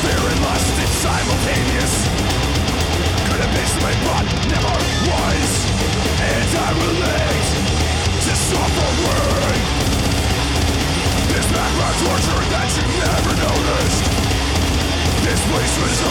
Fear and lust, it's simultaneous. Could have been me, but never was And I relate to suffering This background torture that you never noticed. This place was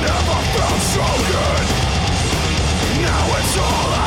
never felt so good. Now it's all